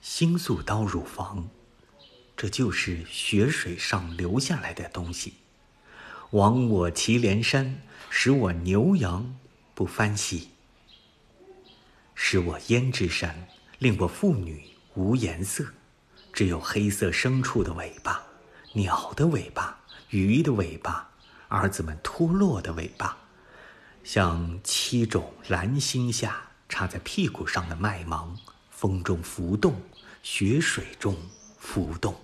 星宿刀乳房，这就是雪水上流下来的东西。亡我祁连山，使我牛羊不翻息；使我胭脂山，令我妇女无颜色，只有黑色牲畜的尾巴、鸟的尾巴、鱼的尾巴、儿子们脱落的尾巴，像七种蓝星下插在屁股上的麦芒，风中浮动，雪水中浮动。